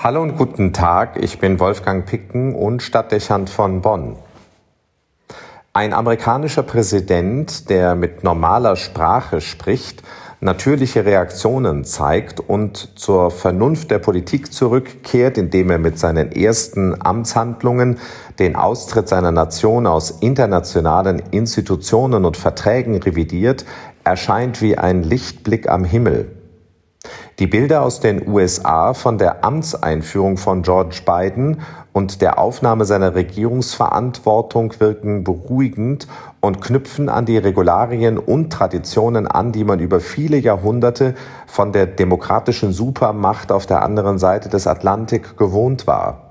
Hallo und guten Tag, ich bin Wolfgang Picken und Stadtdechant von Bonn. Ein amerikanischer Präsident, der mit normaler Sprache spricht, natürliche Reaktionen zeigt und zur Vernunft der Politik zurückkehrt, indem er mit seinen ersten Amtshandlungen den Austritt seiner Nation aus internationalen Institutionen und Verträgen revidiert, erscheint wie ein Lichtblick am Himmel. Die Bilder aus den USA von der Amtseinführung von George Biden und der Aufnahme seiner Regierungsverantwortung wirken beruhigend und knüpfen an die Regularien und Traditionen an, die man über viele Jahrhunderte von der demokratischen Supermacht auf der anderen Seite des Atlantik gewohnt war.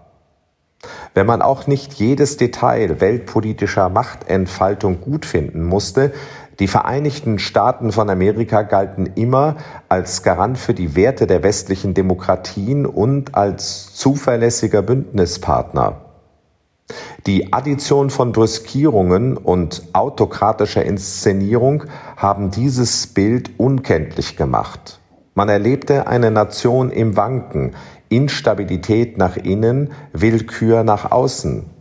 Wenn man auch nicht jedes Detail weltpolitischer Machtentfaltung gut finden musste, die Vereinigten Staaten von Amerika galten immer als Garant für die Werte der westlichen Demokratien und als zuverlässiger Bündnispartner. Die Addition von Brüskierungen und autokratischer Inszenierung haben dieses Bild unkenntlich gemacht. Man erlebte eine Nation im Wanken, Instabilität nach innen, Willkür nach außen.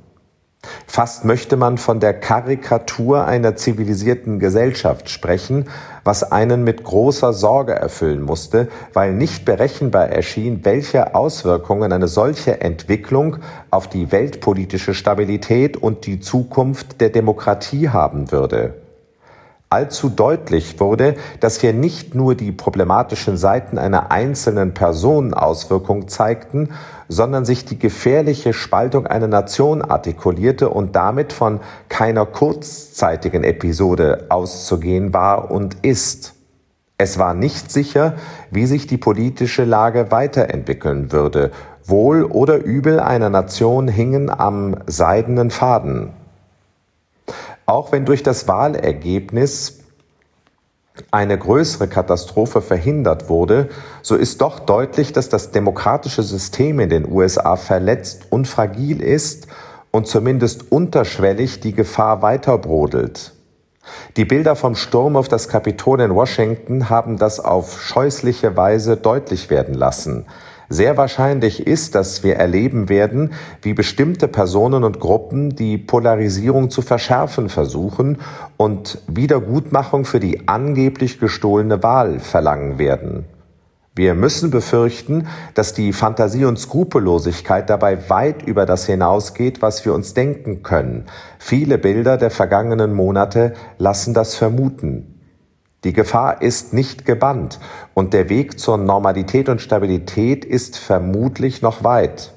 Fast möchte man von der Karikatur einer zivilisierten Gesellschaft sprechen, was einen mit großer Sorge erfüllen musste, weil nicht berechenbar erschien, welche Auswirkungen eine solche Entwicklung auf die weltpolitische Stabilität und die Zukunft der Demokratie haben würde allzu deutlich wurde, dass hier nicht nur die problematischen Seiten einer einzelnen Person Auswirkung zeigten, sondern sich die gefährliche Spaltung einer Nation artikulierte und damit von keiner kurzzeitigen Episode auszugehen war und ist. Es war nicht sicher, wie sich die politische Lage weiterentwickeln würde. Wohl oder übel einer Nation hingen am seidenen Faden. Auch wenn durch das Wahlergebnis eine größere Katastrophe verhindert wurde, so ist doch deutlich, dass das demokratische System in den USA verletzt und fragil ist und zumindest unterschwellig die Gefahr weiter brodelt. Die Bilder vom Sturm auf das Kapitol in Washington haben das auf scheußliche Weise deutlich werden lassen. Sehr wahrscheinlich ist, dass wir erleben werden, wie bestimmte Personen und Gruppen die Polarisierung zu verschärfen versuchen und Wiedergutmachung für die angeblich gestohlene Wahl verlangen werden. Wir müssen befürchten, dass die Fantasie und Skrupellosigkeit dabei weit über das hinausgeht, was wir uns denken können. Viele Bilder der vergangenen Monate lassen das vermuten. Die Gefahr ist nicht gebannt und der Weg zur Normalität und Stabilität ist vermutlich noch weit.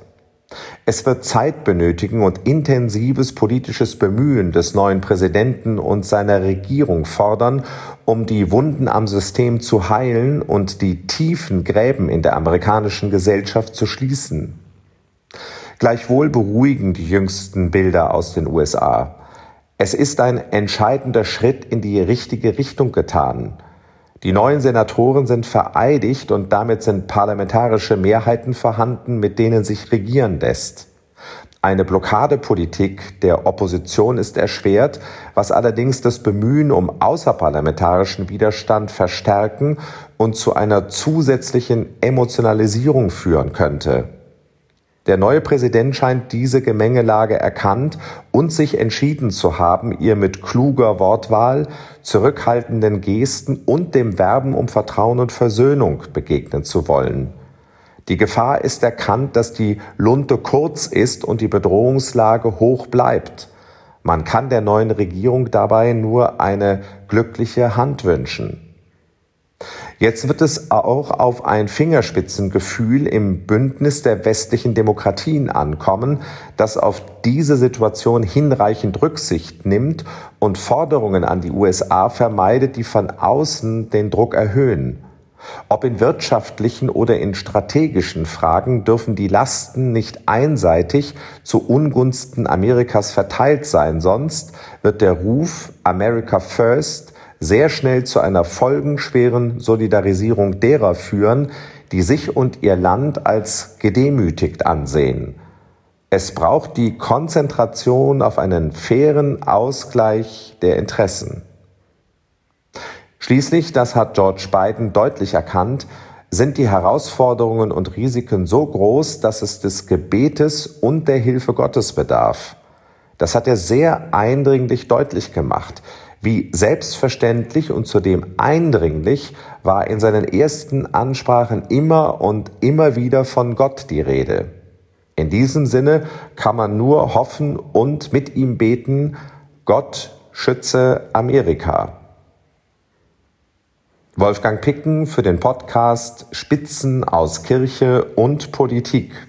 Es wird Zeit benötigen und intensives politisches Bemühen des neuen Präsidenten und seiner Regierung fordern, um die Wunden am System zu heilen und die tiefen Gräben in der amerikanischen Gesellschaft zu schließen. Gleichwohl beruhigen die jüngsten Bilder aus den USA. Es ist ein entscheidender Schritt in die richtige Richtung getan. Die neuen Senatoren sind vereidigt und damit sind parlamentarische Mehrheiten vorhanden, mit denen sich regieren lässt. Eine Blockadepolitik der Opposition ist erschwert, was allerdings das Bemühen um außerparlamentarischen Widerstand verstärken und zu einer zusätzlichen Emotionalisierung führen könnte. Der neue Präsident scheint diese Gemengelage erkannt und sich entschieden zu haben, ihr mit kluger Wortwahl, zurückhaltenden Gesten und dem Werben um Vertrauen und Versöhnung begegnen zu wollen. Die Gefahr ist erkannt, dass die Lunte kurz ist und die Bedrohungslage hoch bleibt. Man kann der neuen Regierung dabei nur eine glückliche Hand wünschen. Jetzt wird es auch auf ein Fingerspitzengefühl im Bündnis der westlichen Demokratien ankommen, das auf diese Situation hinreichend Rücksicht nimmt und Forderungen an die USA vermeidet, die von außen den Druck erhöhen. Ob in wirtschaftlichen oder in strategischen Fragen dürfen die Lasten nicht einseitig zu Ungunsten Amerikas verteilt sein, sonst wird der Ruf America First sehr schnell zu einer folgenschweren Solidarisierung derer führen, die sich und ihr Land als gedemütigt ansehen. Es braucht die Konzentration auf einen fairen Ausgleich der Interessen. Schließlich, das hat George Biden deutlich erkannt, sind die Herausforderungen und Risiken so groß, dass es des Gebetes und der Hilfe Gottes bedarf. Das hat er sehr eindringlich deutlich gemacht. Wie selbstverständlich und zudem eindringlich war in seinen ersten Ansprachen immer und immer wieder von Gott die Rede. In diesem Sinne kann man nur hoffen und mit ihm beten, Gott schütze Amerika. Wolfgang Picken für den Podcast Spitzen aus Kirche und Politik.